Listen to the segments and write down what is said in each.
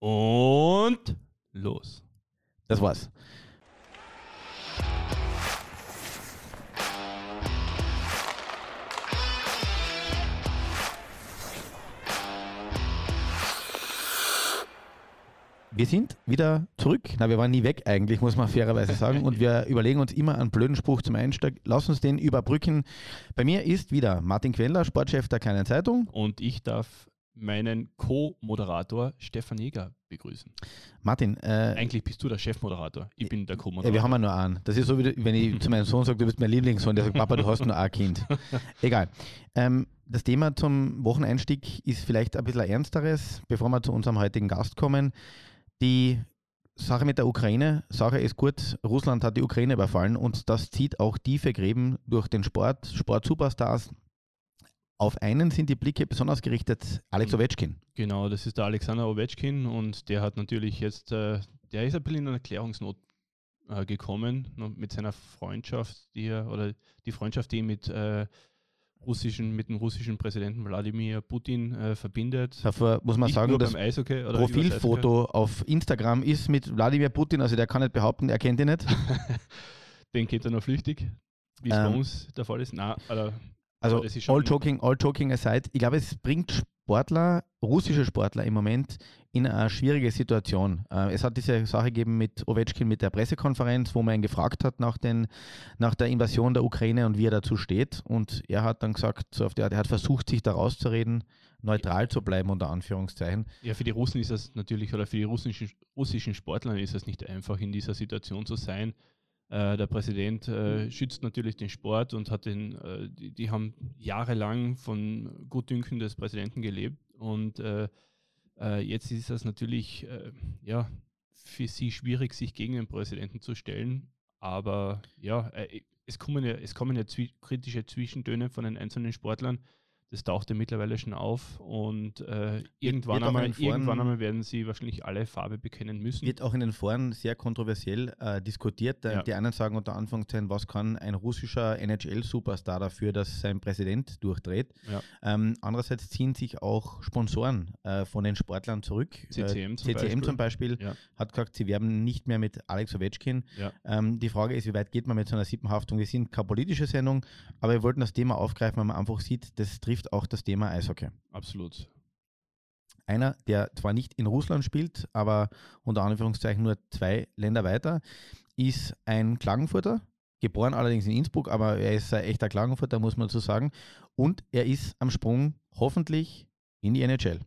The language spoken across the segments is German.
Und los. Das war's. Wir sind wieder zurück. Na, wir waren nie weg eigentlich, muss man fairerweise sagen. Und wir überlegen uns immer einen blöden Spruch zum Einstieg. Lass uns den überbrücken. Bei mir ist wieder Martin Queller, Sportchef der Kleinen Zeitung. Und ich darf meinen Co-Moderator Stefan Jäger begrüßen. Martin, äh, Eigentlich bist du der Chefmoderator. Ich bin der ja, Co-Moderator. wir haben ja nur einen. Das ist so, wie wenn ich zu meinem Sohn sage, du bist mein Lieblingssohn, der sagt, Papa, du hast nur ein Kind. Egal. Ähm, das Thema zum Wocheneinstieg ist vielleicht ein bisschen ein ernsteres, bevor wir zu unserem heutigen Gast kommen. Die Sache mit der Ukraine, Sache ist gut, Russland hat die Ukraine überfallen und das zieht auch tiefe Gräben durch den Sport, Sportsuperstars. Auf einen sind die Blicke besonders gerichtet, Alex Mhm. Ovechkin. Genau, das ist der Alexander Ovechkin und der hat natürlich jetzt, äh, der ist ein bisschen in eine Erklärungsnot äh, gekommen mit seiner Freundschaft, die er, oder die Freundschaft, die mit, äh, russischen, mit dem russischen Präsidenten Wladimir Putin äh, verbindet. Dafür muss man Nicht sagen, das Profilfoto auf Instagram ist mit Wladimir Putin, also der kann nicht behaupten, er kennt ihn nicht. Den kennt er noch flüchtig, wie es Ähm, bei uns der Fall ist. Nein, oder, Also das all joking, all joking aside, ich glaube, es bringt Sportler, russische Sportler im Moment in eine schwierige Situation. Äh, es hat diese Sache gegeben mit Ovechkin mit der Pressekonferenz, wo man ihn gefragt hat nach, den, nach der Invasion der Ukraine und wie er dazu steht. Und er hat dann gesagt, so auf der Art, er hat versucht, sich da rauszureden, neutral zu bleiben, unter Anführungszeichen. Ja, für die Russen ist es natürlich, oder für die russischen, russischen Sportler ist es nicht einfach, in dieser Situation zu sein. Äh, der Präsident äh, schützt natürlich den Sport und hat den, äh, die, die haben jahrelang von Gutdünken des Präsidenten gelebt und äh, äh, jetzt ist es natürlich äh, ja, für sie schwierig, sich gegen den Präsidenten zu stellen. Aber ja, es kommen ja, es kommen ja zwi kritische Zwischentöne von den einzelnen Sportlern. Das taucht ja mittlerweile schon auf und äh, irgendwann, einmal, Foren- irgendwann einmal werden sie wahrscheinlich alle Farbe bekennen müssen. Wird auch in den Foren sehr kontroversiell äh, diskutiert. Äh, Ja. Die einen sagen unter Anführungszeichen, was kann ein russischer NHL-Superstar dafür, dass sein Präsident durchdreht. Ja. Ähm, andererseits ziehen sich auch Sponsoren äh, von den Sportlern zurück. CCM äh, zum CCM Beispiel. zum Beispiel Ja. hat gesagt, sie werben nicht mehr mit Alex Ovechkin. Ähm, die Frage ist, wie weit geht man mit so einer Sippenhaftung? Wir sind keine politische Sendung, aber wir wollten das Thema aufgreifen, weil man einfach sieht, das trifft auch das Thema Eishockey. Absolut. Einer, der zwar nicht in Russland spielt, aber unter Anführungszeichen nur zwei Länder weiter, ist ein Klagenfurter, geboren allerdings in Innsbruck, aber er ist ein echter Klagenfurter, muss man so sagen. Und er ist am Sprung hoffentlich in die NHL.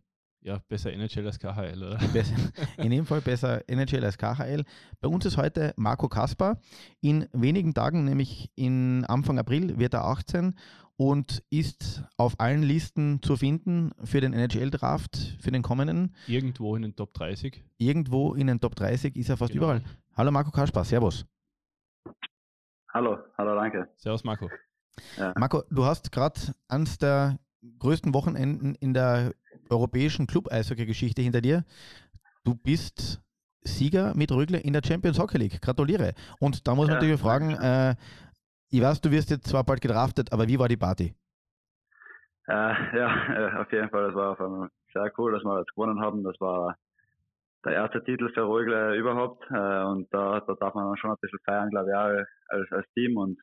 Ja, besser NHL als KHL, oder? Besser, in dem Fall besser NHL als KHL. Bei uns ist heute Marco Kaspar. In wenigen Tagen, nämlich in Anfang April, wird er 18 und ist auf allen Listen zu finden für den NHL-Draft, für den kommenden. Irgendwo in den Top 30. Irgendwo in den Top 30 ist er fast Genau. überall. Hallo Marco Kaspar, Servus. Hallo, hallo, danke. Servus, Marco. Marco, du hast gerade eines der größten Wochenenden in der europäischen Club-Eishockey-Geschichte hinter dir. Du bist Sieger mit Rögle in der Champions Hockey League. Gratuliere. Und da muss man Ja, natürlich fragen, äh, ich weiß, du wirst jetzt zwar bald gedraftet, aber wie war die Party? Äh, ja, äh, auf jeden Fall, das war auf einmal sehr cool, dass wir jetzt gewonnen haben. Das war der erste Titel für Rögle überhaupt. Äh, und da, da darf man dann schon ein bisschen feiern, glaube ich, auch als, als Team. Und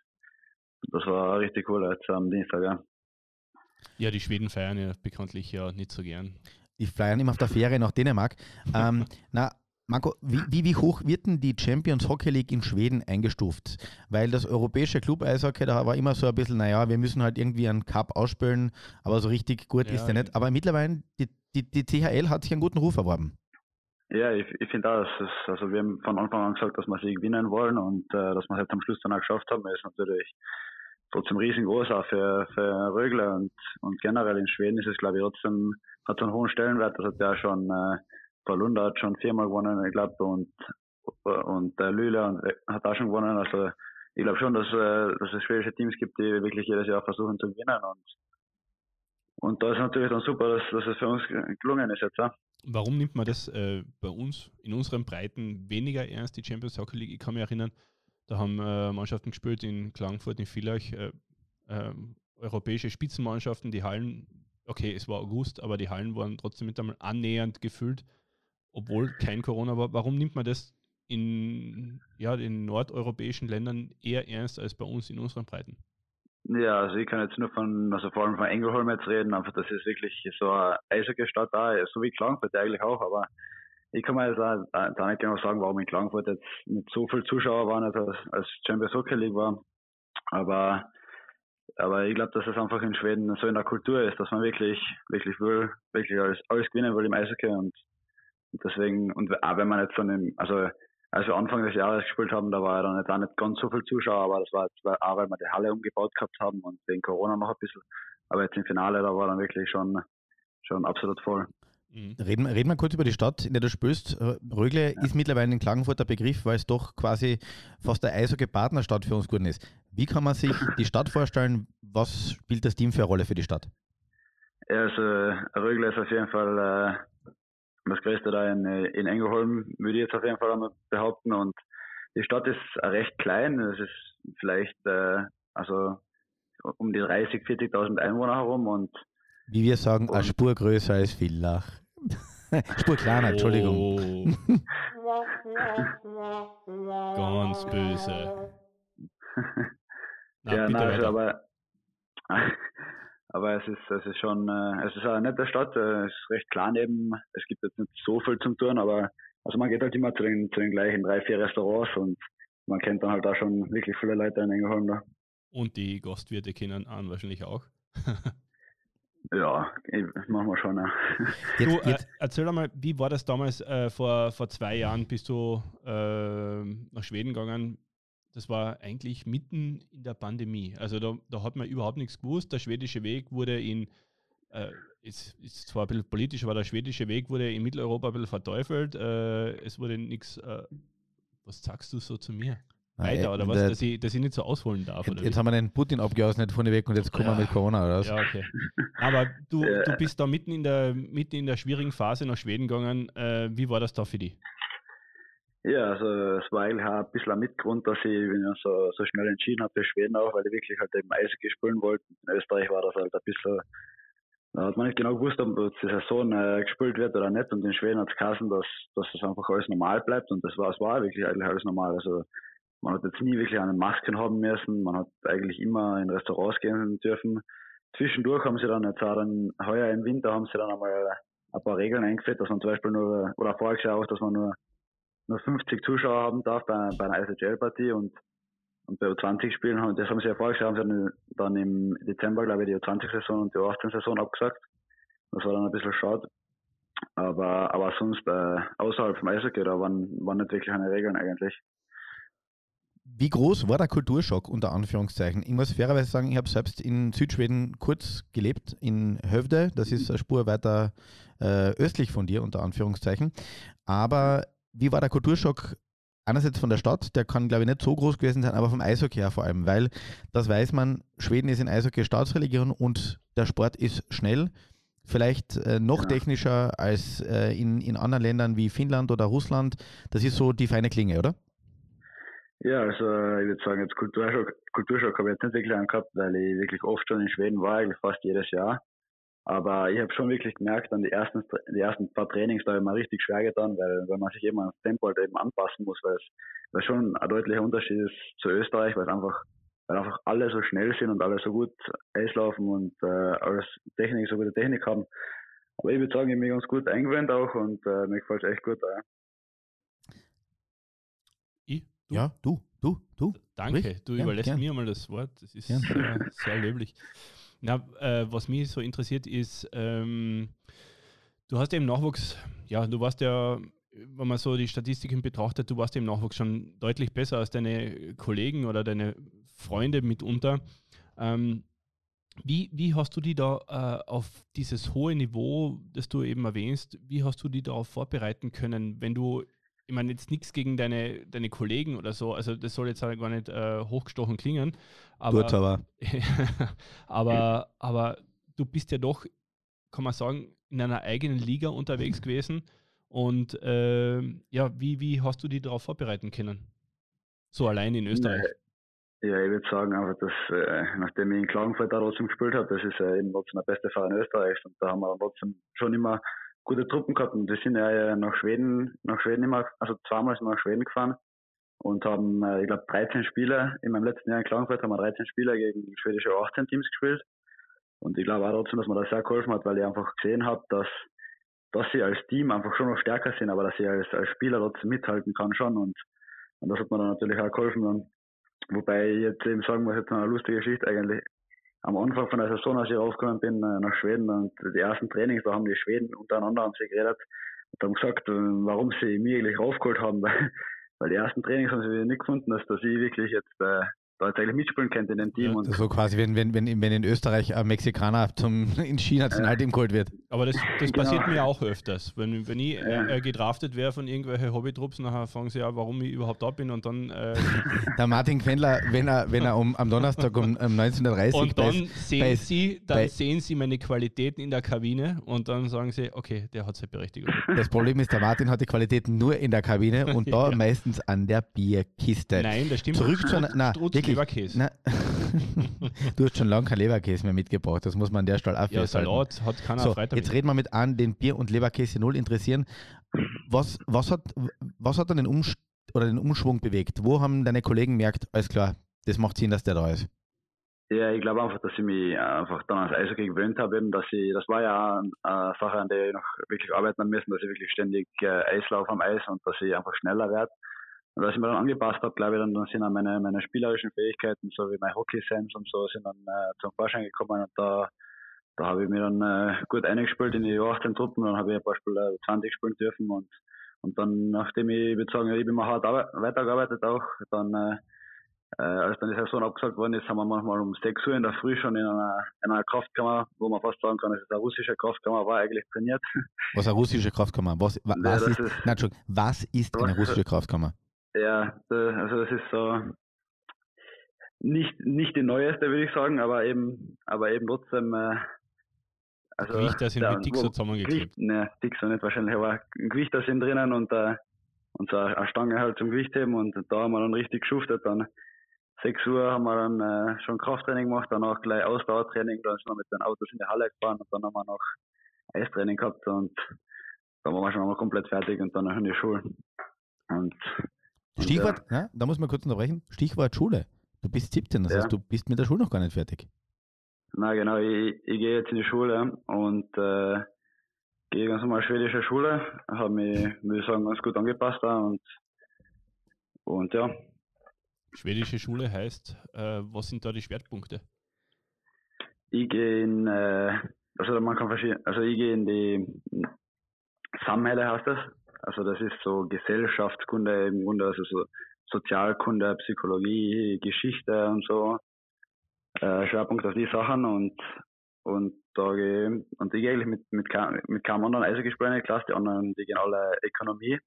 das war richtig cool jetzt am Dienstag, ja. Ja, die Schweden feiern ja bekanntlich ja nicht so gern. Die flyern immer auf der Fähre nach Dänemark. Ähm, na, Marco, wie, wie, wie hoch wird denn die Champions Hockey League in Schweden eingestuft? Weil das europäische Club-Eishockey, da war immer so ein bisschen, naja, wir müssen halt irgendwie einen Cup ausspielen, aber so richtig gut Ja, ist der nicht. Aber mittlerweile, die, die, die CHL hat sich einen guten Ruf erworben. Ja, ich, ich finde auch, dass es, also wir haben von Anfang an gesagt, dass wir sie gewinnen wollen und äh, dass wir es jetzt am Schluss dann auch geschafft haben, ist natürlich trotzdem riesengroß auch für, für Rögle und, und generell in Schweden ist es, glaube ich, trotzdem, hat so einen hohen Stellenwert. Das hat ja schon, äh, Palunda hat schon viermal gewonnen, ich glaube, und, und äh, Lüle hat auch schon gewonnen. Also ich glaube schon, dass, äh, dass es schwedische Teams gibt, die wirklich jedes Jahr versuchen zu gewinnen und und da ist natürlich dann super, dass, dass es für uns gelungen ist jetzt. Ja. Warum nimmt man das äh, bei uns in unseren Breiten weniger ernst, die Champions Hockey League? Ich kann mich erinnern, da haben äh, Mannschaften gespielt in Klagenfurt, in Villach, äh, äh, europäische Spitzenmannschaften, die Hallen, okay, es war August, aber die Hallen waren trotzdem mit einmal annähernd gefüllt. Obwohl kein Corona war. Warum nimmt man das in ja, den nordeuropäischen Ländern eher ernst als bei uns in unseren Breiten? Ja, also ich kann jetzt nur von, also vor allem von Engelholm jetzt reden, einfach das ist wirklich so eine Eishockey-Stadt da, so wie Klagenfurt eigentlich auch, aber ich kann mir jetzt auch, da nicht genau sagen, warum in Klagenfurt jetzt nicht so viele Zuschauer waren, als, als Champions Hockey League war, aber aber ich glaube, dass es einfach in Schweden so in der Kultur ist, dass man wirklich, wirklich will, wirklich alles, alles gewinnen will im Eishockey und deswegen, und auch wenn man jetzt dann im, also als wir Anfang des Jahres gespielt haben, da war ja dann jetzt auch nicht ganz so viel Zuschauer, aber das war jetzt auch, weil wir die Halle umgebaut gehabt haben und wegen Corona noch ein bisschen. Aber jetzt im Finale, da war dann wirklich schon, schon absolut voll. Mhm. Reden, reden wir kurz über die Stadt, in der du spielst. Rögle ja. ist mittlerweile in Klagenfurt der Begriff, weil es doch quasi fast der Eishockey-Partnerstadt für uns geworden ist. Wie kann man sich die Stadt vorstellen? Was spielt das Team für eine Rolle für die Stadt? Also Rögle ist auf jeden Fall äh, das Größte da in, in Engelholm, würde ich jetzt auf jeden Fall einmal behaupten. Und die Stadt ist recht klein. Es ist vielleicht äh, also um die 30.000, 40.000 Einwohner herum und wie wir sagen, eine Spur größer als Villach. Spur kleiner, Entschuldigung. Oh. Ganz böse. Na, ja, nein, also, aber, aber es ist, es ist schon, äh, es ist eine nette Stadt, äh, es ist recht klein eben, es gibt jetzt nicht so viel zum Tun, aber also man geht halt immer zu den, zu den gleichen drei, vier Restaurants und man kennt dann halt auch schon wirklich viele Leute in Engelholm da. Und die Gastwirte kennen an wahrscheinlich auch. Ja, machen wir schon. Ja. Du, äh, erzähl mal, wie war das damals äh, vor, vor zwei Jahren? Bist du äh, nach Schweden gegangen? Das war eigentlich mitten in der Pandemie. Also da, da hat man überhaupt nichts gewusst. Der schwedische Weg wurde in, äh, ist, ist zwar ein bisschen politisch, aber der schwedische Weg wurde in Mitteleuropa ein bisschen verteufelt. Äh, es wurde nichts. Äh, was sagst du so zu mir? weiter, oder was? Dass, ich, dass ich nicht so ausholen darf. Jetzt, jetzt haben wir den Putin abgehauen von weg und jetzt kommen ja. wir mit Corona raus. Ja, okay. Aber du, du bist da mitten in der mitten in der schwierigen Phase nach Schweden gegangen. Äh, wie war das da für dich? Ja, also es war eigentlich auch ein bisschen ein Mitgrund, dass ich mich so, so schnell entschieden habe für Schweden auch, weil ich wirklich halt eben Eishockey spielen wollte. In Österreich war das halt ein bisschen, da hat man nicht genau gewusst, ob die Saison äh, gespielt wird oder nicht. Und in Schweden hat es geheißen, dass, dass das einfach alles normal bleibt und das war, es war wirklich eigentlich alles normal. Also man hat jetzt nie wirklich eine Masken haben müssen. Man hat eigentlich immer in Restaurants gehen dürfen. Zwischendurch haben sie dann jetzt auch dann, heuer im Winter haben sie dann einmal ein paar Regeln eingeführt, dass man zum Beispiel nur, oder Jahr auch, dass man nur, nur 50 Zuschauer haben darf bei, bei einer ISHL-Partie und, und bei U20-Spielen haben, das haben sie ja voriges Jahr, haben sie dann, im Dezember, glaube ich, die U20-Saison und die U18-Saison abgesagt. Das war dann ein bisschen schade. Aber, aber sonst, äh, außerhalb vom Eishockey, da waren, waren nicht wirklich eine Regeln eigentlich. Wie groß war der Kulturschock unter Anführungszeichen? Ich muss fairerweise sagen, ich habe selbst in Südschweden kurz gelebt, in Hövde. Das ist eine Spur weiter äh, östlich von dir, unter Anführungszeichen. Aber wie war der Kulturschock einerseits von der Stadt, der kann, glaube ich, nicht so groß gewesen sein, aber vom Eishockey her vor allem, weil das weiß man, Schweden ist in Eishockey Staatsreligion und der Sport ist schnell, vielleicht äh, noch ja. technischer als äh, in, in anderen Ländern wie Finnland oder Russland. Das ist so die feine Klinge, oder? Ja, also ich würde sagen, jetzt Kulturschock, Kulturschock habe ich jetzt nicht wirklich angehabt, weil ich wirklich oft schon in Schweden war, fast jedes Jahr. Aber ich habe schon wirklich gemerkt, an die ersten, die ersten paar Trainings, da habe ich mir richtig schwer getan, weil, weil man sich eben ans Tempo halt eben anpassen muss, weil es, weil schon ein deutlicher Unterschied ist zu Österreich, weil einfach, weil einfach alle so schnell sind und alle so gut Eislaufen und äh, alles Technik, so gute Technik haben. Aber ich würde sagen, ich bin ganz gut eingewöhnt auch und äh, mir gefällt es echt gut. Ja. Du? Ja, du, du, du. Danke, Sprich? du überlässt gern. mir mal das Wort. Das ist äh, sehr löblich. Na, äh, was mich so interessiert ist, ähm, du hast ja im Nachwuchs, ja, du warst ja, wenn man so die Statistiken betrachtet, du warst ja im Nachwuchs schon deutlich besser als deine Kollegen oder deine Freunde mitunter. Ähm, wie, wie hast du die da äh, auf dieses hohe Niveau, das du eben erwähnst, wie hast du die darauf vorbereiten können, wenn du ich meine jetzt nichts gegen deine, deine Kollegen oder so, also das soll jetzt halt gar nicht äh, hochgestochen klingen. Aber, Gut, aber. aber, aber du bist ja doch, kann man sagen, in einer eigenen Liga unterwegs gewesen. Und äh, ja, wie, wie hast du die darauf vorbereiten können? So allein in Österreich? Ja, ich würde sagen, einfach, dass äh, nachdem ich in Klagenfurt da trotzdem gespielt habe, das ist äh, eben trotzdem der beste Verein Österreichs und da haben wir trotzdem schon immer gute Truppen gehabt und wir sind ja nach Schweden, nach Schweden immer, also zweimal sind wir nach Schweden gefahren und haben, äh, ich glaube, 13 Spiele, in meinem letzten Jahr in Klagenfurt haben wir 13 Spiele gegen schwedische 18 Teams gespielt. Und ich glaube auch trotzdem, dass mir das sehr geholfen hat, weil ich einfach gesehen habe, dass, dass sie als Team einfach schon noch stärker sind, aber dass ich als, als Spieler dort mithalten kann schon. Und, und das hat mir dann natürlich auch geholfen. Und, wobei ich jetzt eben sagen muss, jetzt eine lustige Geschichte eigentlich. Am Anfang von der Saison, als ich raufgekommen bin äh, nach Schweden und die ersten Trainings, da haben die Schweden untereinander haben sie geredet und haben gesagt, äh, warum sie mich eigentlich raufgeholt haben, weil weil die ersten Trainings haben sie nicht gefunden, dass, dass ich wirklich jetzt äh, eigentlich mitspielen könnte in dem Team. Ja, so quasi, wenn, wenn, wenn, wenn in Österreich ein Mexikaner zum, in Ski-Nationalteam geholt wird. Aber das, das genau. passiert mir auch öfters. Wenn, wenn ich ja. äh, gedraftet wäre von irgendwelchen Hobbytrupps, nachher fragen sie ja, warum ich überhaupt da bin und dann. Äh Der Martin Quendler, wenn er, wenn er um, am Donnerstag um, um 19.30 Uhr. Und dann, bei, sehen, bei, sie, dann bei, sehen sie meine Qualitäten in der Kabine und dann sagen sie, okay, der hat seine Berechtigung. Das Problem ist, der Martin hat die Qualitäten nur in der Kabine und da ja. meistens an der Bierkiste. Nein, das stimmt. Zurück zu einer. Na, wirklich, Leberkäse. Na, du hast schon lange kein Leberkäse mehr mitgebracht, das muss man an der Stelle auch Ja, Salat hat keiner so, Jetzt reden wir mit an, den Bier- und Leberkäse null interessieren. Was, was, hat, was hat dann den, Umsch oder den Umschwung bewegt? Wo haben deine Kollegen gemerkt, alles klar, das macht Sinn, dass der da ist? Ja, ich glaube einfach, dass ich mich einfach dann ans Eishockey gewöhnt habe, dass ich, das war ja eine Sache, an der ich noch wirklich arbeiten müssen, dass ich wirklich ständig äh, Eis laufe am Eis und dass ich einfach schneller werde. Und als ich mir dann angepasst habe, glaube ich, dann, dann sind auch meine, meine spielerischen Fähigkeiten, so wie mein Hockey-Sense und so, sind dann äh, zum Vorschein gekommen und da, da habe ich mir dann äh, gut eingespielt in die 18 Truppen, dann habe ich ein paar Spiele 20 spielen dürfen und, und dann, nachdem ich, würde sagen, ich bin mal hart weitergearbeitet auch, dann, äh, äh, als dann die Saison abgesagt worden ist, haben wir manchmal um 6 Uhr in der Früh schon in einer, in einer Kraftkammer, wo man fast sagen kann, es eine russische Kraftkammer war, eigentlich trainiert. Was eine russische Kraftkammer? Was, was, ja, ist, ist, was ist eine russische Kraftkammer? Ja, also das ist so nicht, nicht die neueste, würde ich sagen, aber eben, aber eben trotzdem. Äh, also, Gewichter sind ja, mit Dixo zusammengeklebt. Ne, Dixo nicht wahrscheinlich, aber Gewichter sind drinnen und, äh, und so eine Stange halt zum Gewichtheben und da haben wir dann richtig geschuftet. Dann 6 Uhr haben wir dann äh, schon Krafttraining gemacht, danach gleich Ausdauertraining, dann sind wir mit den Autos in die Halle gefahren und dann haben wir noch Eistraining gehabt und dann waren wir schon mal komplett fertig und dann noch in die Schule. Und Stichwort, ja. ja, da muss man kurz unterbrechen. Stichwort Schule. Du bist 17, das ja. heißt, du bist mit der Schule noch gar nicht fertig. Na genau, ich, ich gehe jetzt in die Schule und äh, gehe ganz normal schwedische Schule, habe mich, würde ich sagen, ganz gut angepasst da und, und ja. Schwedische Schule heißt, äh, was sind da die Schwerpunkte? Ich gehe in, äh, also man kann verschieden, also ich gehe in die Samhälle heißt das, also das ist so Gesellschaftskunde im Grunde, also so Sozialkunde, Psychologie, Geschichte und so. Äh, Schwerpunkt auf die Sachen und und da gehe und ich gehe eigentlich mit mit, mit keinem anderen in die Klasse, die anderen, die gehen alle Ökonomie.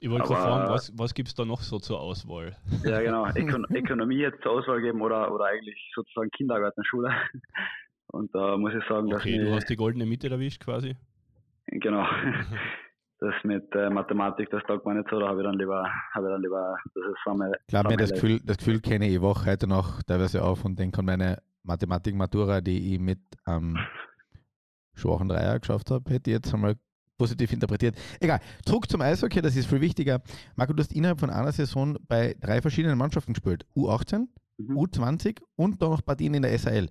Ich wollte gerade fragen, was, was gibt es da noch so zur Auswahl? Ja, genau. Ökon Ökonomie jetzt zur Auswahl geben oder, oder eigentlich sozusagen Kindergartenschule. Und da muss ich sagen, okay, dass. Okay, du hast die goldene Mitte erwischt quasi. Genau. das mit äh, Mathematik, das taugt mir nicht so, da habe ich dann lieber, habe ich dann lieber, das ist Sammel. Glaub mir, das Gefühl, das Gefühl kenne ich auch heute noch teilweise auf und denke an meine Mathematik-Matura, die ich mit ähm, schwachen Dreier geschafft habe, hätte ich jetzt einmal positiv interpretiert. Egal, zurück zum Eishockey, das ist viel wichtiger. Marco, du hast innerhalb von einer Saison bei drei verschiedenen Mannschaften gespielt. U18, mhm. U20 und dann noch Partien in der SAL.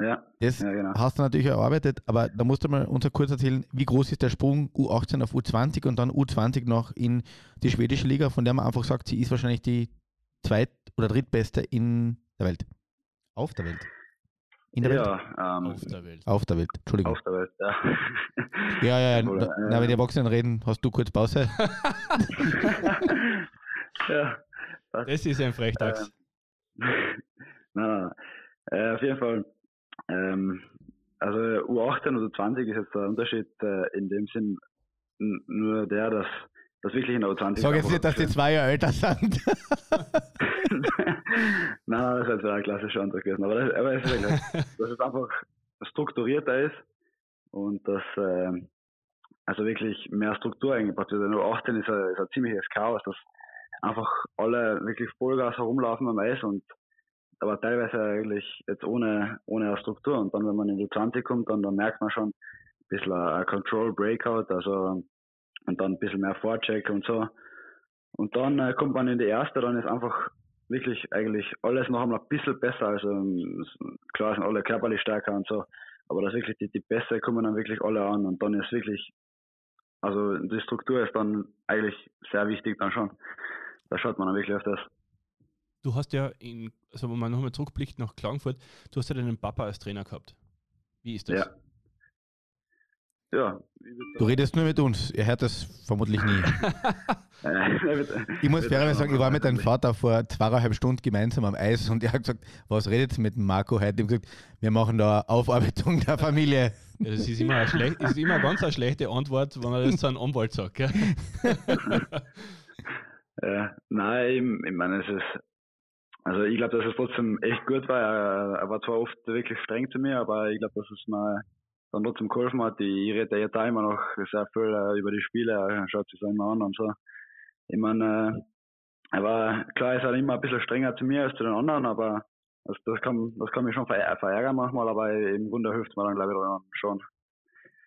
Ja, das ja, genau. hast du natürlich erarbeitet, aber da musst du mal uns kurz erzählen, wie groß ist der Sprung U18 auf U20 und dann U20 noch in die schwedische Liga, von der man einfach sagt, sie ist wahrscheinlich die zweit- oder drittbeste in der Welt. Auf der Welt. In der ja, Welt? Ähm, auf der Welt. Auf der Welt, Entschuldigung. Auf der Welt, ja. Ja, ja, ja. Oder, na, wenn die Erwachsenen reden, hast du kurz Pause? ja. Das ist ein Frechdachs. Ähm, nein, nein. Äh, auf jeden Fall ähm, also U18 oder 20 ist jetzt der Unterschied äh, in dem Sinn nur der, dass das wirklich in der U20 Sag jetzt nicht, dass die zwei Jahre älter sind. nein, das ist jetzt ein klassischer Antrag gewesen. Aber, das, aber es ist wirklich, dass es einfach strukturierter ist und dass äh, also wirklich mehr Struktur eingebaut wird. Nur 18 ist ein, ist ein ziemliches Chaos, dass einfach alle wirklich Vollgas herumlaufen am Eis und aber teilweise eigentlich jetzt ohne, ohne Struktur. Und dann, wenn man in die 20 kommt, dann, dann merkt man schon, bisschen ein Control Breakout, also und dann ein bisschen mehr Vorcheck und so. Und dann äh, kommt man in die erste, dann ist einfach wirklich eigentlich alles noch einmal ein bisschen besser. Also klar sind alle körperlich stärker und so, aber das wirklich die, die Bässe kommen dann wirklich alle an und dann ist wirklich, also die Struktur ist dann eigentlich sehr wichtig dann schon. Da schaut man dann wirklich auf das. Du hast ja, in, also wenn man nochmal zurückblickt nach Klagenfurt, du hast ja deinen Papa als Trainer gehabt. Wie ist das? Ja. Ja. Du redest nur mit uns, ihr hört das vermutlich nie. ich muss fairerweise sagen, ich war mit deinem Vater vor zweieinhalb Stunden gemeinsam am Eis und er hat gesagt, was redet ihr mit Marco heute? Ich habe gesagt, wir machen da Aufarbeitung der Familie. Ja, das ist immer, eine schlecht, ist immer ganz eine schlechte Antwort, wenn man das zu einem Anwalt sagt. Gell? ja, nein, ich, ich meine, es ist, also ich glaube, dass es trotzdem echt gut war. Er, er, war zwar oft wirklich streng zu mir, aber ich glaube, dass es mal dann trotzdem geholfen hat. Ich rede ja da immer noch sehr viel äh, über die Spiele, er schaut sich das immer an und so. Ich meine, äh, er war, klar ist er immer ein bisschen strenger zu mir als zu den anderen, aber das, das, kann, das kann mich schon verärgern manchmal, aber im Grunde hilft man dann, glaube ich, schon.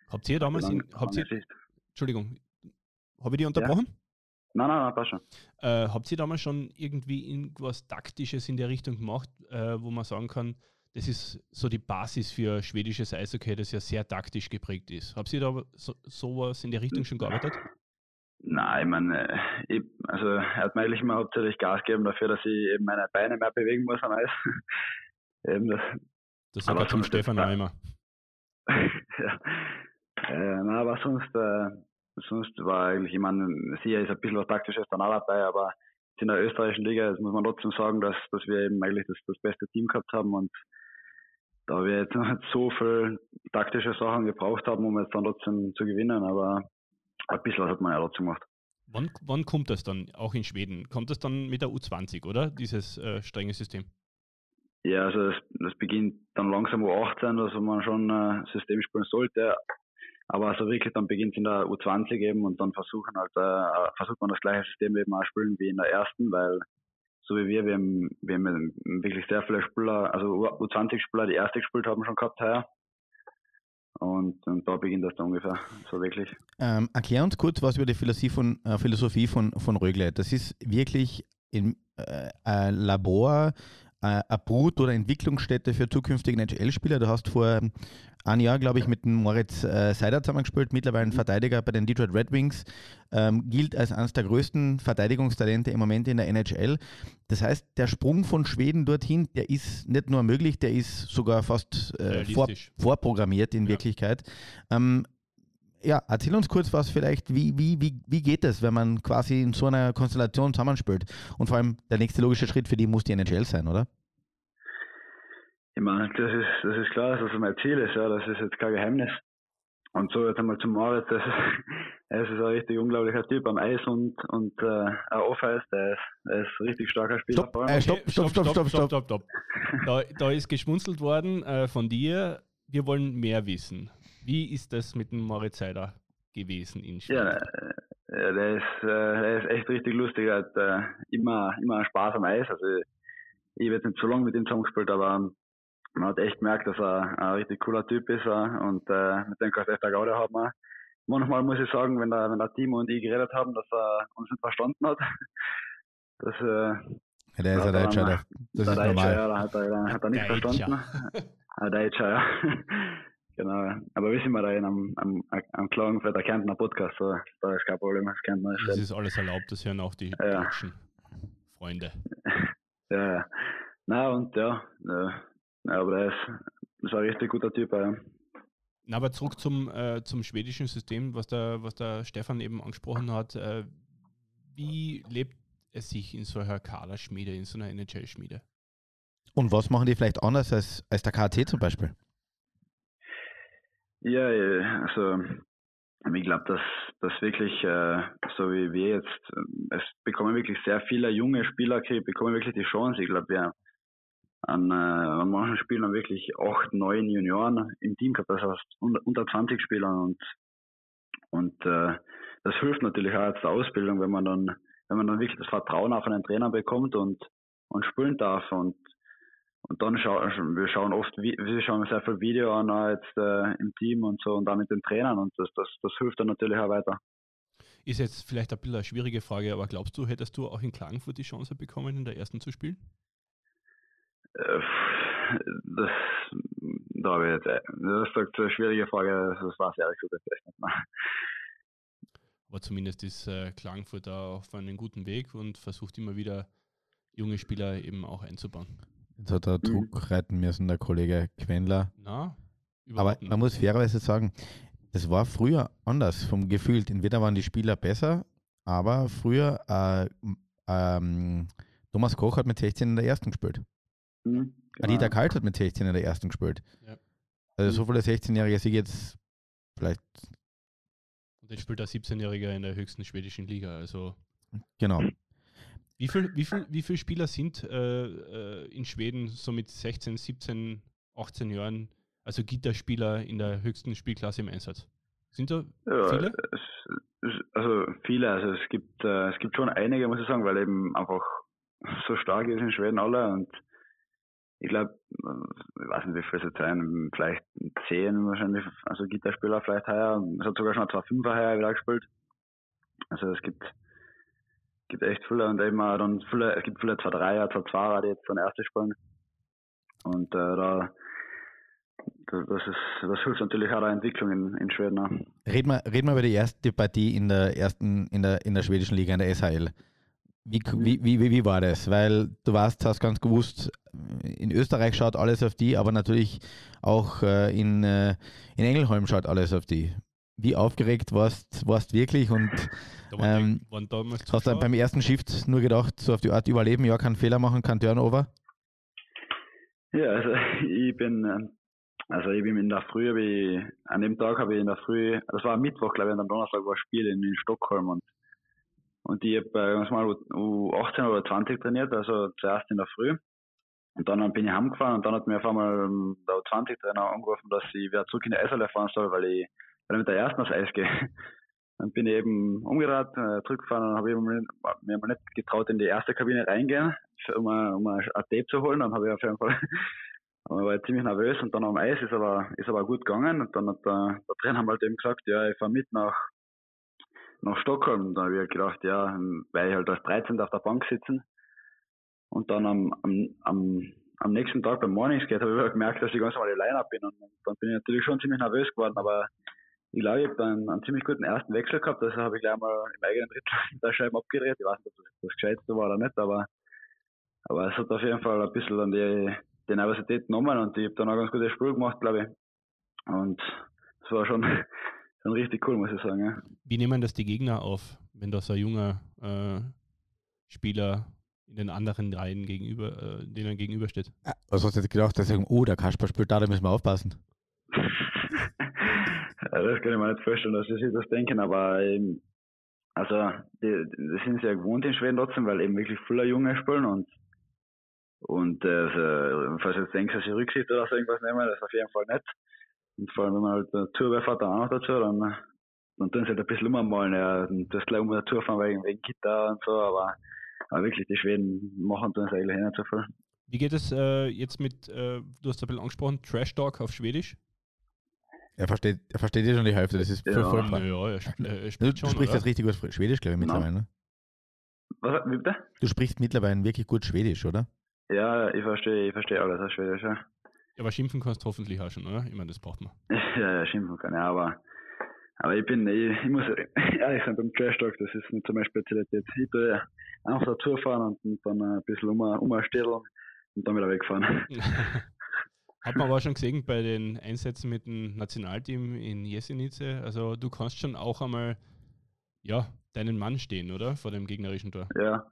Habt ihr damals, in, habt ihr, Entschuldigung, habe ich die unterbrochen? Ja. Nein, nein, nein, passt schon. Äh, habt ihr damals schon irgendwie irgendwas Taktisches in der Richtung gemacht, äh, wo man sagen kann, das ist so die Basis für schwedisches Eishockey, das ja sehr taktisch geprägt ist. Habt ihr da so, sowas in der Richtung schon gearbeitet? Nein, ich meine, äh, ich, also er hat mir eigentlich immer hauptsächlich Gas gegeben dafür, dass ich eben meine Beine mehr bewegen muss am Eis. eben das das sagt er zum Stefan auch immer. ja. Äh, na, aber sonst, äh, sonst war eigentlich, ich meine, sicher ist ein bisschen was Taktisches dann auch dabei, aber in der österreichischen Liga muss man trotzdem sagen, dass, dass wir eben eigentlich das, das beste Team gehabt haben und da wir jetzt nicht so viel taktische Sachen gebraucht haben, um jetzt dann trotzdem zu gewinnen, aber ein bisschen was hat man ja trotzdem gemacht. Wann, wann kommt das dann, auch in Schweden? Kommt das dann mit der U20, oder? Dieses äh, strenge System? Ja, also das, das beginnt dann langsam U18, also man schon äh, System spielen sollte. Aber also wirklich dann beginnt es in der U20 eben und dann versuchen halt, äh, versucht man das gleiche System eben auch spielen wie in der ersten, weil so wie wir, wir haben, wir haben wirklich sehr viele Spieler, also U20-Spieler, die erste gespielt haben, schon gehabt heuer. Und, und, da beginnt das dann ungefähr, so wirklich. Ähm, erklär uns kurz was über die Philosophie von, äh, Philosophie von, von Rögle. Das ist wirklich äh, ein Labor, äh, eine Brut- oder Entwicklungsstätte für zukünftige NHL-Spieler. Du hast vor ein Jahr, glaube ich, mit dem Moritz äh, Seider zusammengespielt, mittlerweile ein mhm. Verteidiger bei den Detroit Red Wings, ähm, gilt als eines der größten Verteidigungstalente im Moment in der NHL. Das heißt, der Sprung von Schweden dorthin, der ist nicht nur möglich, der ist sogar fast äh, vor, vorprogrammiert in ja. Wirklichkeit. Ähm, ja, erzähl uns kurz was vielleicht, wie, wie, wie, wie geht das, wenn man quasi in so einer Konstellation zusammenspielt? Und vor allem der nächste logische Schritt für die muss die NHL sein, oder? Ich meine, das ist, das ist klar, dass das mein Ziel ist, ja, das ist jetzt kein Geheimnis. Und so jetzt einmal zum Moritz, das ist, er ist ein richtig unglaublicher Typ am Eis und, und äh, auch off-Eis, der ist, der ist ein richtig starker Spieler. Stopp, äh, stopp, stopp, stopp, stopp, stopp, stopp, stopp. Da, da ist geschmunzelt worden äh, von dir, wir wollen mehr wissen. Wie ist das mit dem Moritz Seider gewesen in Schweden? Ja, äh, der, ist, äh, der ist echt richtig lustig. Er hat äh, immer, immer Spaß am Eis. Also ich habe jetzt nicht so lange mit ihm zusammengespielt, aber man hat echt gemerkt, dass er ein richtig cooler Typ ist und äh, mit dem kann ich echt eine Gaude haben. Manchmal muss ich sagen, wenn der, wenn der Timo und ich geredet haben, dass er uns nicht verstanden hat. Das, äh, ja, der ist ein Deutscher, das der ist Deutscher, normal. Ja, hat er, hat er nicht verstanden. Ein Deutscher, ja. Genau, aber wir sind wir da in einem, einem, einem Klagenfelder Kärntner Podcast, so, da ist kein Problem, das Kärntner ist Das ist alles erlaubt, das hören auch die ja. deutschen Freunde. Ja, ja. Na und ja, ja, aber er ist, ist ein richtig guter Typ. Ja. Na, aber zurück zum, äh, zum schwedischen System, was der, was der Stefan eben angesprochen hat. Äh, wie lebt es sich in so einer Kaderschmiede, in so einer NHL-Schmiede? Und was machen die vielleicht anders als, als der KT zum Beispiel? Ja, äh, also ich glaube, dass das wirklich, äh, so wie wir jetzt, äh, es bekommen wirklich sehr viele junge Spieler, okay, bekommen wirklich die Chance. Ich glaube, wir an, äh, an manchen Spielen haben wirklich acht, neun Junioren im Team gehabt, das heißt unter, unter 20 Spielern und und äh, das hilft natürlich auch jetzt der Ausbildung, wenn man dann, wenn man dann wirklich das Vertrauen auch von den Trainer bekommt und und spielen darf und und dann schauen wir schauen oft, wir schauen sehr viel Video an jetzt äh, im Team und so und dann mit den Trainern und das, das, das hilft dann natürlich auch weiter. Ist jetzt vielleicht ein bisschen eine schwierige Frage, aber glaubst du, hättest du auch in Klagenfurt die Chance bekommen, in der ersten zu spielen? Äh, das, da habe ich jetzt, äh, das ist eine schwierige Frage, das war sehr gut nicht. Aber zumindest ist äh, Klagenfurt da auf einem guten Weg und versucht immer wieder junge Spieler eben auch einzubauen. Jetzt hat er. Druck reiten müssen, der Kollege Quendler. Na, Aber man muss fairerweise sagen, das war früher anders vom Gefühl. Entweder waren die Spieler besser, aber früher äh, ähm, Thomas Koch hat mit 16 in der ersten gespielt. Mhm, genau. Anita Kalt hat mit 16 in der ersten gespielt. Ja. Also so viele 16-Jährige sind jetzt vielleicht. Und jetzt spielt der 17-Jährige in der höchsten schwedischen Liga. Also genau. Wie viele wie viel, wie viel Spieler sind äh, äh, in Schweden so mit 16, 17, 18 Jahren, also Gitterspieler in der höchsten Spielklasse im Einsatz? Sind da ja, viele? Es, also viele, also es gibt, äh, es gibt schon einige, muss ich sagen, weil eben einfach so stark ist in Schweden alle und ich glaube, ich weiß nicht, wie viel es sein, vielleicht zehn wahrscheinlich, also Gitarspieler vielleicht heuer. Es hat sogar schon zwei Fünfer heuer wieder gespielt. Also es gibt gibt echt viele und eben auch dann viele, es gibt viele zwei Dreier, zwei Zweier, die jetzt dann erste spielen. Und äh, da das ist das hilft natürlich auch der Entwicklung in, in Schweden. Auch. Reden wir, reden wir über die erste Partie in der ersten, in der, in der schwedischen Liga, in der SHL. Wie, wie, wie, wie war das? Weil du warst, hast ganz gewusst, in Österreich schaut alles auf die, aber natürlich auch äh, in, äh, in Engelholm schaut alles auf die wie aufgeregt warst, warst wirklich und ähm, hast du beim ersten Shift nur gedacht, so auf die Art überleben, ja, keinen Fehler machen, kein Turnover? Ja, also ich bin, ähm, also ich bin in der Früh, ich, an dem Tag habe ich in der Früh, das war am Mittwoch, glaube ich, und am Donnerstag war ein Spiel in, in Stockholm und, und ich habe äh, ganz mal U18 oder 20 trainiert, also zuerst in der Früh. Und dann bin ich heimgefahren und dann hat mir auf einmal ähm, der U20-Trainer angerufen, dass ich wieder zurück in die Eishalle fahren soll, weil ich weil ich mit der ersten aufs Eis gehe. Dann bin ich eben umgedreht, äh, zurückgefahren und habe mir mal nicht getraut, in die erste Kabine reingehen, um, um ein Tape zu holen. Dann habe ich auf jeden Fall, aber war ich ziemlich nervös und dann am Eis ist aber, ist aber gut gegangen. Und dann hat der, der Trainer halt eben gesagt, ja, ich fahre mit nach, nach Stockholm. Dann habe ich halt gedacht, ja, weil ich halt als 13. auf der Bank sitzen. Und dann am, am, am, am nächsten Tag beim Morningskate habe ich gemerkt, dass ich ganz normal Line-Up bin. Und dann bin ich natürlich schon ziemlich nervös geworden, aber ich glaube, ich habe einen, einen ziemlich guten ersten Wechsel gehabt. Also habe ich gleich mal im eigenen Drittel der Scheibe abgedreht. Ich weiß nicht, ob das das Gescheitste war oder nicht, aber, aber es hat auf jeden Fall ein bisschen an die, die Nervosität genommen und ich habe dann auch ganz gutes Spiel gemacht, glaube ich. Und das war schon, schon richtig cool, muss ich sagen. Ja. Wie nehmen das die Gegner auf, wenn da so ein junger äh, Spieler in den anderen Reihen gegenüber, äh, denen gegenübersteht? Was hast du jetzt gedacht, dass sie sagen, oh, der Kasper spielt da, da müssen wir aufpassen? Das kann ich mir nicht vorstellen, dass sie sich das denken, aber eben, also die, die sind sehr gewohnt in Schweden trotzdem, weil eben wirklich viele Junge spielen und und äh, also, falls du jetzt denkst, dass sie Rücksicht oder so irgendwas nehmen, das ist auf jeden Fall nicht. Und vor allem, wenn man halt eine hat, dann auch noch dazu, dann, dann tun sie halt ein bisschen ummalen. Ja. Und das gleich um eine Tour fahren wegen, wegen Gitter und so, aber, aber wirklich, die Schweden machen es eigentlich nicht so viel. Wie geht es äh, jetzt mit, äh, du hast ein bisschen angesprochen, Trash Talk auf Schwedisch? Er versteht, er versteht ja schon die Hälfte, das ist ja. furchtbar. Ja, er, sp er du, du sprichst jetzt richtig gut Schwedisch, glaube ich, mittlerweile, ne? Was, wie bitte? Du sprichst mittlerweile wirklich gut Schwedisch, oder? Ja, ich verstehe, ich verstehe alles auf Schwedisch, ja. Ja, aber schimpfen kannst du hoffentlich auch schon, oder? Ich meine, das braucht man. ja, ja, schimpfen kann ich, aber, aber ich bin, ich, ich muss ehrlich sein, beim Trash Talk, das ist nicht so meine Spezialität. Ich tue einfach dazu fahren und, dann ein bisschen um, umstellen und dann wieder wegfahren. Hat man aber schon gesehen bei den Einsätzen mit dem Nationalteam in Jesenice. Also du kannst schon auch einmal ja, deinen Mann stehen, oder? Vor dem gegnerischen Tor. Ja,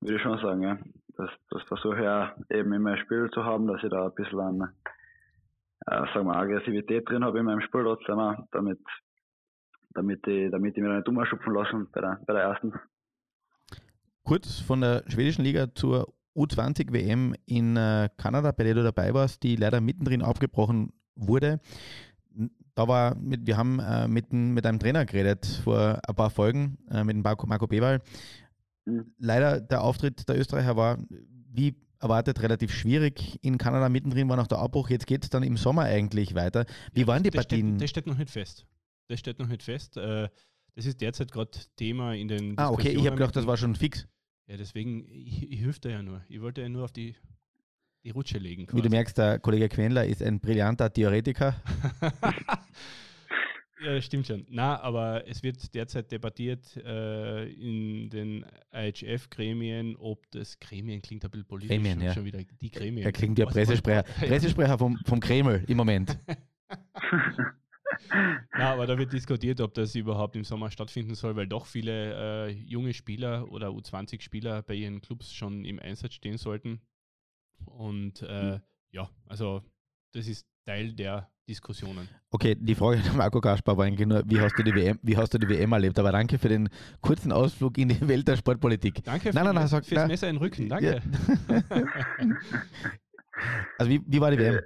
würde ich schon sagen, ja. Das, das versuche ich ja eben in meinem Spiel zu haben, dass ich da ein bisschen an äh, sagen wir, Aggressivität drin habe in meinem Spiel trotzdem, damit, damit, ich, damit ich mir nicht umschupfen lassen bei der, bei der ersten. Kurz von der schwedischen Liga zur U20-WM in äh, Kanada, bei der du dabei warst, die leider mittendrin abgebrochen wurde. Da war, mit, wir haben äh, mit, mit einem Trainer geredet vor ein paar Folgen, äh, mit dem Marco, Marco Bewal. Mhm. Leider der Auftritt der Österreicher war, wie erwartet, relativ schwierig in Kanada. Mittendrin war noch der Abbruch. Jetzt geht es dann im Sommer eigentlich weiter. Wie waren die das Partien? Steht, das steht noch nicht fest. Das steht noch nicht fest. Das ist derzeit gerade Thema in den ah, okay. Ich habe gedacht, das war schon fix. Ja, deswegen, ich, ich hilf da ja nur. Ich wollte ja nur auf die, die Rutsche legen. Quasi. Wie du merkst, der Kollege Quenler ist ein brillanter Theoretiker. Ja, stimmt schon. Na, aber es wird derzeit debattiert äh, in den IHF-Gremien, ob das Gremien klingt ein bisschen politisch. Gremien, ja. Schon wieder die Gremien. Er klingt ja Pressesprecher. Pressesprecher vom, vom Kreml im Moment. ja, aber da wird diskutiert, ob das überhaupt im Sommer stattfinden soll, weil doch viele äh, junge Spieler oder U20-Spieler bei ihren Clubs schon im Einsatz stehen sollten. Und äh, mhm. ja, also das ist Teil der Diskussionen. Okay, die Frage an Marco Kaspar war eigentlich nur, wie hast du die WM, wie hast du die WM erlebt? Aber danke für den kurzen Ausflug in die Welt der Sportpolitik. Danke nein, nein, nein, sag, fürs Messer in den Rücken, danke. Ja. also wie, wie war die WM?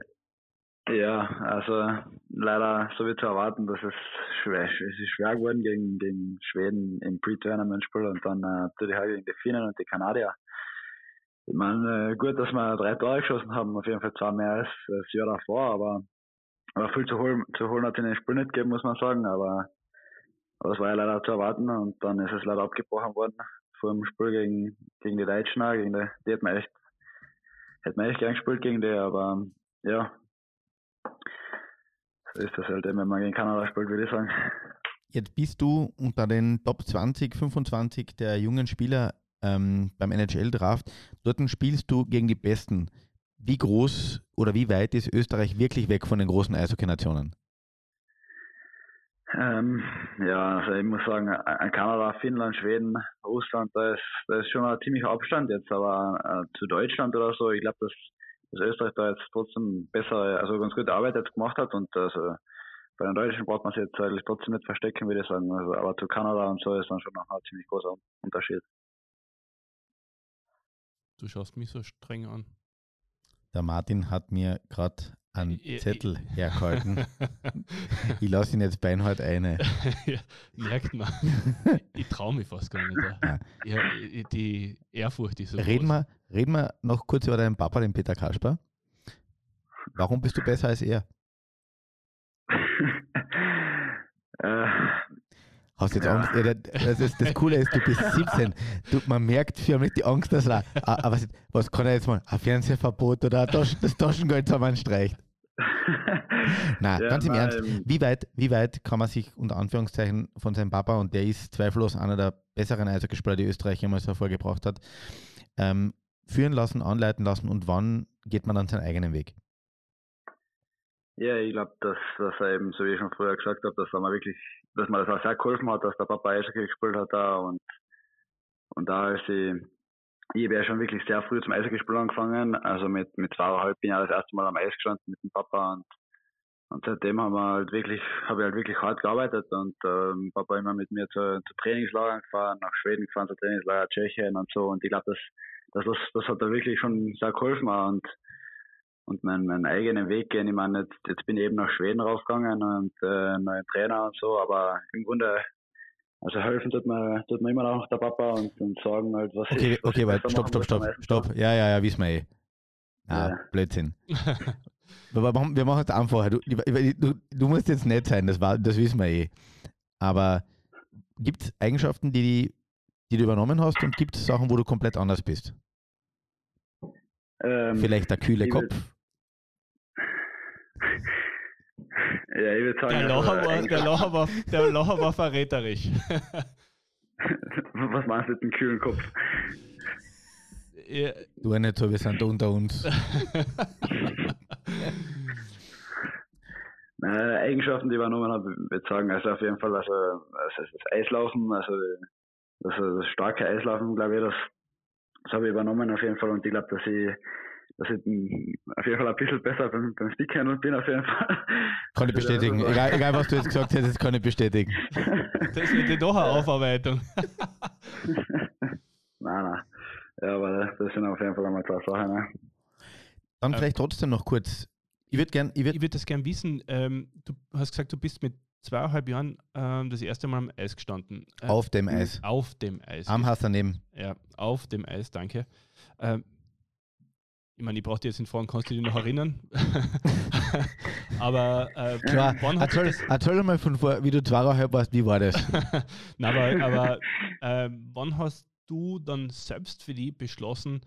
Ja, also leider so wie zu erwarten, dass es schwer, es ist schwer geworden gegen, gegen Schweden im Pre-Tournament-Spiel und dann äh, natürlich auch gegen die Finnen und die Kanadier. Ich meine, äh, gut, dass wir drei Tore geschossen haben, auf jeden Fall zwei mehr als das Jahr davor, aber, aber viel zu holen, zu holen hat es in den Spiel nicht gegeben, muss man sagen, aber, aber das war ja leider zu erwarten und dann ist es leider abgebrochen worden vor dem Spiel gegen, gegen die Deutschen, gegen die, die hätten wir echt, hätten wir echt gern gespielt gegen die, aber ja, ist das halt, wenn man gegen Kanada spielt, würde ich sagen. Jetzt bist du unter den Top 20, 25 der jungen Spieler ähm, beim NHL-Draft. Dort spielst du gegen die Besten. Wie groß oder wie weit ist Österreich wirklich weg von den großen Eishockey-Nationen? Ähm, ja, also ich muss sagen, an Kanada, Finnland, Schweden, Russland, da ist, da ist schon ein ziemlicher Abstand jetzt, aber äh, zu Deutschland oder so, ich glaube, dass, dass Österreich da jetzt trotzdem besser, also ganz gute Arbeit jetzt gemacht hat und also bei den Deutschen braucht man sich jetzt eigentlich trotzdem nicht verstecken, würde ich sagen. Also, aber zu Kanada und so ist dann schon noch ein ziemlich großer Unterschied. Du schaust mich so streng an. Der Martin hat mir gerade einen Zettel hergehalten. ich lasse ihn jetzt beinhart eine. ja, merkt man. ich traue mich fast gar nicht. Ja. Ja, die Ehrfurcht ist so reden wir, reden wir noch kurz über deinen Papa, den Peter Kasper. Warum bist du besser als er? äh, Hast jetzt ja. Angst? Ja, das, ist, das Coole ist, du bist 17. Du, man merkt förmlich die Angst, dass er, ah, ah, was, was kann er jetzt mal? Ein Fernsehverbot oder Taschen, das Taschengeld zusammenstreicht? Nein, ja, ganz im Ernst. Wie weit, wie weit kann man sich unter Anführungszeichen von seinem Papa, und der ist zweifellos einer der besseren Eishockeyspieler, die Österreich jemals hervorgebracht hat, ähm, führen lassen, anleiten lassen und wann geht man dann seinen eigenen Weg? Ja, ich glaube, dass, dass er eben, so wie ich schon früher gesagt habe, dass er wirklich, dass mir das auch sehr geholfen hat, dass der Papa Eishockey gespielt hat da und, und da ist ich, ich habe ja schon wirklich sehr früh zum Eishockey spielen angefangen, also mit, mit zweieinhalb bin ich das erste Mal am Eis gestanden mit dem Papa und, und seitdem haben wir halt wirklich, habe ich halt wirklich hart gearbeitet und ähm, Papa immer mit mir zu, zu Trainingslagern gefahren, nach Schweden gefahren, zu Trainingslager, Tschechien und so und ich glaube, das, das, das, das hat da wirklich schon sehr geholfen und und meinen, meinen eigenen Weg gehen. Ich meine, jetzt, jetzt bin ich eben nach Schweden rausgegangen und äh, neuen Trainer und so, aber im Grunde, also helfen tut mir, tut mir immer noch der Papa und, und sagen halt, was Okay, ich, was okay, warte, stopp, stopp, stopp, stopp. Ja, ja, ja, wissen wir eh. Ah, ja. Blödsinn. wir machen, wir machen es einfacher. Du, du, du, musst jetzt nett sein, das, war, das wissen wir eh. Aber gibt es Eigenschaften, die, die du übernommen hast und gibt es Sachen, wo du komplett anders bist? Ähm, Vielleicht der kühle Kopf? Ja, ich würde sagen. Der Locher, war, der, Locher war, der Locher war verräterisch. Was meinst du mit dem kühlen Kopf? Ja. Du nicht so, wir sind unter uns. Nein, Eigenschaften, die ich übernommen habe, würde ich sagen, also auf jeden Fall also, also das Eislaufen, also das, das starke Eislaufen, glaube ich, das, das habe ich übernommen auf jeden Fall und ich glaube, dass ich dass ich auf jeden Fall ein bisschen besser beim, beim Stickhandle bin, auf jeden Fall. Kann ich bestätigen. Also, egal, egal, was du jetzt gesagt hättest, kann ich bestätigen. Das wird doch eine Aufarbeitung. nein, nein. Ja, aber das sind auf jeden Fall einmal zwei Sachen. Ne? Dann vielleicht trotzdem noch kurz. Ich würde gern, ich würd, würd das gerne wissen. Ähm, du hast gesagt, du bist mit zweieinhalb Jahren ähm, das erste Mal am Eis gestanden. Äh, auf dem Eis. Auf dem Eis. Am Hass daneben. Ja, auf dem Eis, danke. Ich meine, ich brauche dir jetzt in Fragen, kannst du dich noch erinnern? aber äh, Klar, wann erzähl, das? erzähl mal von vor, wie du zweieinhalb warst, wie war das? Nein, aber, aber äh, wann hast du dann selbst für dich beschlossen,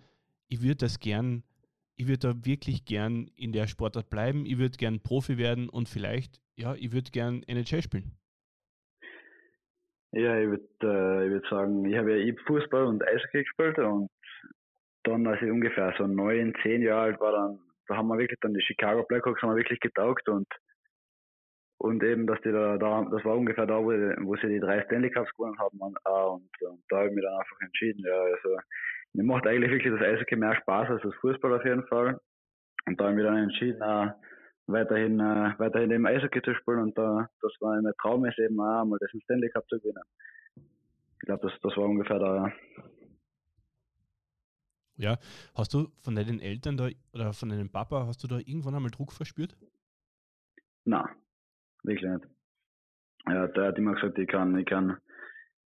ich würde das gern, ich würde da wirklich gern in der Sportart bleiben, ich würde gern Profi werden und vielleicht, ja, ich würde gern NHL spielen? Ja, ich würde äh, würd sagen, ich habe ja eh Fußball und Eishockey gespielt und dann, als ich ungefähr so neun, zehn Jahre alt war, dann, da haben wir wirklich dann die Chicago Blackhawks haben wir wirklich getaugt und und eben, dass die da, da das war ungefähr da, wo, wo sie die drei Stanley Cups gewonnen haben und, und, und da habe ich mich dann einfach entschieden, ja, also mir macht eigentlich wirklich das Eishockey mehr Spaß als das Fußball auf jeden Fall und da habe ich mich dann entschieden, äh, weiterhin, äh, weiterhin eben Eishockey zu spielen und da, das war mein Traum ist eben auch mal das Stanley Cup zu gewinnen. Ich glaube, das, das war ungefähr da. Ja, hast du von deinen Eltern da oder von deinem Papa, hast du da irgendwann einmal Druck verspürt? Nein, wirklich nicht. Ja, der hat immer gesagt, ich kann, ich kann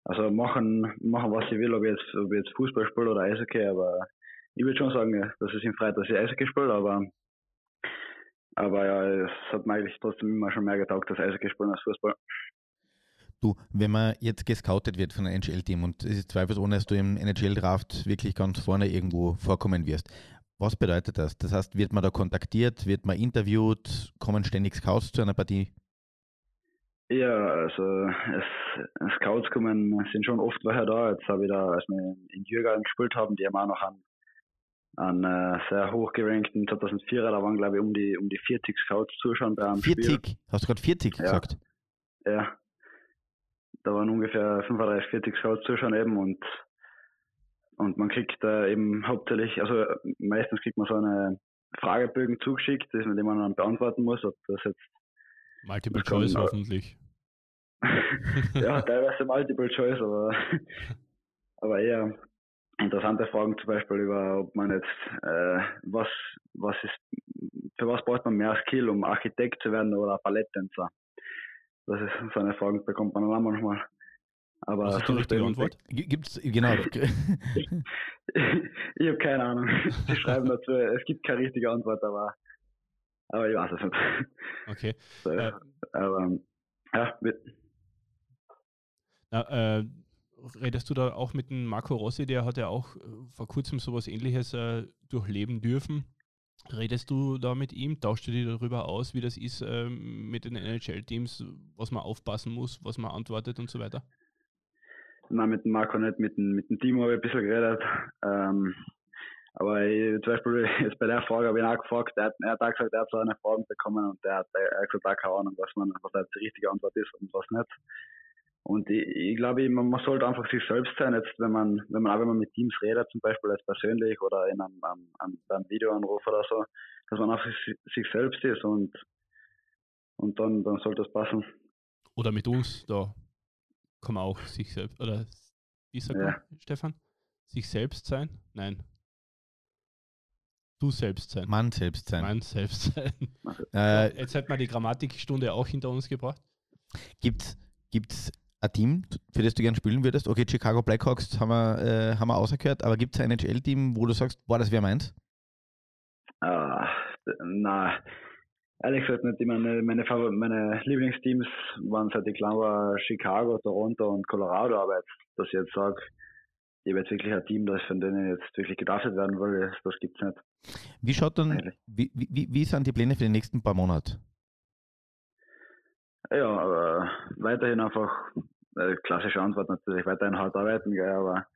also machen, machen was ich will, ob ich jetzt, ob ich jetzt Fußball spiele oder Eishockey, aber ich würde schon sagen, dass es ihm freut, dass ich Eishockey spiele, aber aber ja, es hat mir eigentlich trotzdem immer schon mehr getaugt, das Eishockey spielen als Fußball. Du, wenn man jetzt gescoutet wird von einem NHL-Team und es ist zweifelsohne, dass du im NHL-Draft wirklich ganz vorne irgendwo vorkommen wirst. Was bedeutet das? Das heißt, wird man da kontaktiert, wird man interviewt, kommen ständig Scouts zu einer Partie? Ja, also es, Scouts kommen, sind schon oft vorher da. Jetzt habe ich da, als wir in Jürgen gespielt haben, die haben auch noch einen einen äh, sehr hochgerankten 2004er, da waren glaube ich um die um die 40 Scouts zuschauen bei einem 40? Spiel. Hast du gerade 40 ja. gesagt? Ja. Da waren ungefähr 35, 40 Scouts zuschauen eben und und man kriegt äh, eben hauptsächlich, also meistens kriegt man so eine Fragebögen zugeschickt, die man dann beantworten muss, ob das jetzt Multiple Choice kann, hoffentlich. ja, teilweise Multiple Choice, aber aber eher interessante Fragen zum Beispiel über, ob man jetzt, äh, was, was ist, für was braucht man mehr Skill, um Architekt zu werden oder Balletttänzer? Das ist so eine Frage, bekommt man dann manchmal. Aber was ist die richtige Antwort? Gibt's, genau. ich habe keine Ahnung. Sie schreiben dazu, es gibt keine richtige Antwort, aber, aber ich weiß es nicht. Okay. So, äh, aber, ja, mit. Na, äh, redest du da auch mit dem Marco Rossi, der hat ja auch äh, vor kurzem sowas ähnliches äh, durchleben dürfen. Redest du da mit ihm? Tauschst du dich darüber aus, wie das ist ähm, mit den NHL-Teams, was man aufpassen muss, was man antwortet und so weiter? Nein, mit dem Marco nicht, mit dem, mit dem Timo habe ich ein bisschen geredet. Ähm, aber ich, zum Beispiel jetzt bei der Frage habe ich ihn auch gefragt, er hat, er hat auch gesagt, er hat so eine Frage bekommen und er hat, er hat gesagt, auch keine Ahnung, was, man, was die richtige Antwort ist und was nicht. Und ich, ich glaube, man, sollte einfach sich selbst sein, jetzt wenn man, wenn man auch wenn man mit Teams redet, zum Beispiel als persönlich oder in einem, einem, einem, einem Videoanruf oder so, dass man einfach sich, sich selbst ist und, und dann, dann sollte das passen. Oder mit uns, da kann man auch sich selbst, oder wie sagt ja. man, Stefan? Sich selbst sein? Nein. Du selbst sein. Mann selbst sein. Mann selbst sein. Äh, Jetzt hat man die Grammatikstunde auch hinter uns gebracht. Gibt es ein Team, für das du gerne spielen würdest? Okay, Chicago Blackhawks haben wir, äh, haben wir ausgehört, aber gibt es ein NHL-Team, wo du sagst, boah, das wäre meins? Ah, na, ehrlich gesagt nicht. Meine, meine, meine Lieblingsteams waren seit ich klein war Chicago, Toronto und Colorado, aber jetzt, dass ich jetzt sage, ich habe jetzt wirklich ein Team, das von denen jetzt wirklich gedraftet werden will, das gibt es nicht. Wie schaut dann, wie, wie, wie sind die Pläne für die nächsten paar Monate? Ja, aber weiterhin einfach äh, klassische Antwort natürlich, weiterhin hart arbeiten, gell, aber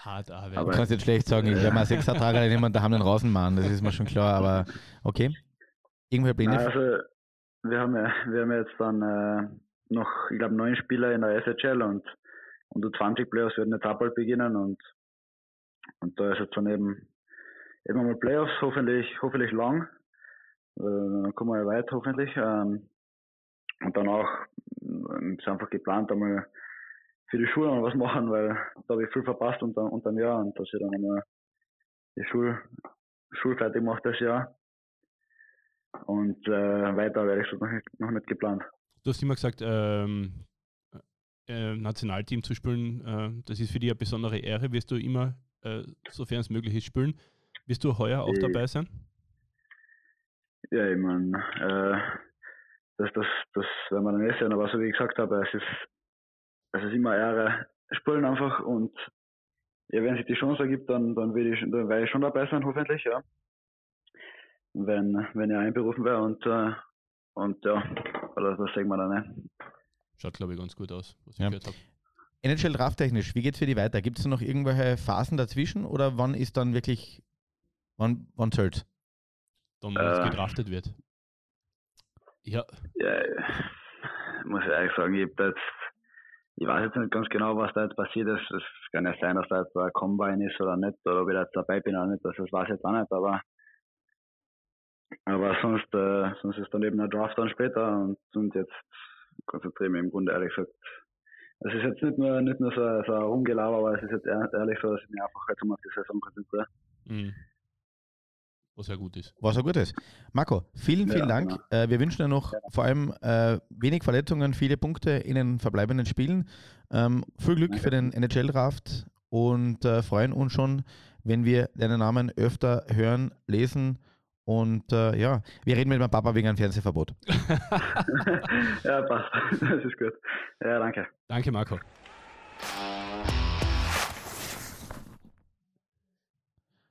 Hart arbeiten. Aber du kannst jetzt schlecht sagen, ich habe mal sechs Tage jemand daheim den Rasenmann, das ist mir schon klar, aber okay. Irgendwelche Pläne? Also, wir haben ja, wir haben jetzt dann äh, noch, ich glaube, neun Spieler in der SHL und, und die 20 Playoffs werden jetzt bald beginnen und, und da ist jetzt dann eben, eben mal Playoffs, hoffentlich, hoffentlich lang. Äh, dann kommen wir weit, hoffentlich. Ähm, und danach ähm, ist einfach geplant, einmal für die Schule noch was machen, weil da habe ich viel verpasst unter, unter dem Jahr und dass ich dann einmal die Schul, Schulfertig mache das Jahr. Und äh, weiter wäre ich so noch nicht, noch nicht geplant. Du hast immer gesagt, ähm, äh, Nationalteam zu spielen, äh, das ist für dich eine besondere Ehre. Wirst du immer, äh, sofern es möglich ist, spielen. Wirst du heuer auch dabei sein? Ja, ich meine, äh, das, das, das werden wir dann eh sehen, aber so wie ich gesagt habe, es ist, es ist immer Ehre, spielen einfach und ja, wenn sich die Chance ergibt, dann, dann, will ich, dann werde ich schon dabei sein, hoffentlich, ja. Wenn, wenn ich einberufen wäre und, äh, und ja, das, das sehen wir dann, ne? Schaut, glaube ich, ganz gut aus, was Ja. ich gehört habe. NHL drafttechnisch, wie geht es für die weiter? Gibt es noch irgendwelche Phasen dazwischen oder wann ist dann wirklich, wann, wann zählt? Dann, wenn es Äh. gedraftet wird. Ja, Ja, muss ich ehrlich sagen, ich, jetzt, ich weiß jetzt nicht ganz genau, was da jetzt passiert ist. Es kann ja sein, dass da jetzt ein Combine ist oder nicht, oder ob ich da jetzt dabei bin oder nicht, das, das weiß ich jetzt auch nicht, aber, aber sonst, äh, sonst ist dann eben der Draft dann später und, und jetzt konzentriere ich mich im Grunde ehrlich gesagt. Es ist jetzt nicht nur, nicht nur so, so ein Rumgelaber, aber es ist jetzt ehr- ehrlich so, dass ich mich einfach jetzt mal auf die Saison konzentriere. mhm. Was ja gut ist. Was auch gut ist. Marco, vielen, vielen Ja, Dank. genau. Äh, wir wünschen dir noch vor allem äh, wenig Verletzungen, viele Punkte in den verbleibenden Spielen. Ähm, viel Glück Danke. für den NHL-Draft und äh, freuen uns schon, wenn wir deinen Namen öfter hören, lesen. Und äh, ja, wir reden mit meinem Papa wegen einem Fernsehverbot. ja, passt. Das ist gut. Ja, danke. Danke, Marco.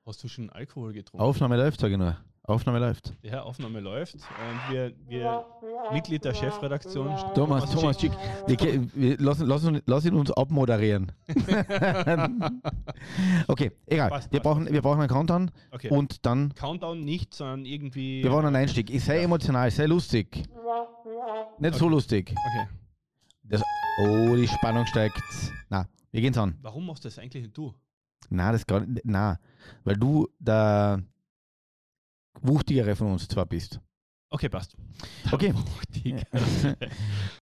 Hast du schon Alkohol getrunken? Aufnahme läuft, sage ich nur. Aufnahme läuft. Die Aufnahme läuft und wir, wir Mitglied der Chefredaktion. Thomas, Thomas Schick, wir, lass, lass, lass ihn uns abmoderieren. okay, egal. Passt, wir, passt, brauchen, passt. wir brauchen einen Countdown Okay. und dann Countdown nicht, sondern irgendwie. Wir brauchen einen Einstieg. Ich sei Ja. emotional, sei lustig. Nicht so Okay. lustig. Okay. Das, oh, die Spannung steigt. Na, wir gehen's an. Warum machst du das eigentlich nicht du? Na, das gar nicht. Na, weil du der wuchtigere von uns zwar bist. Okay, passt. Okay.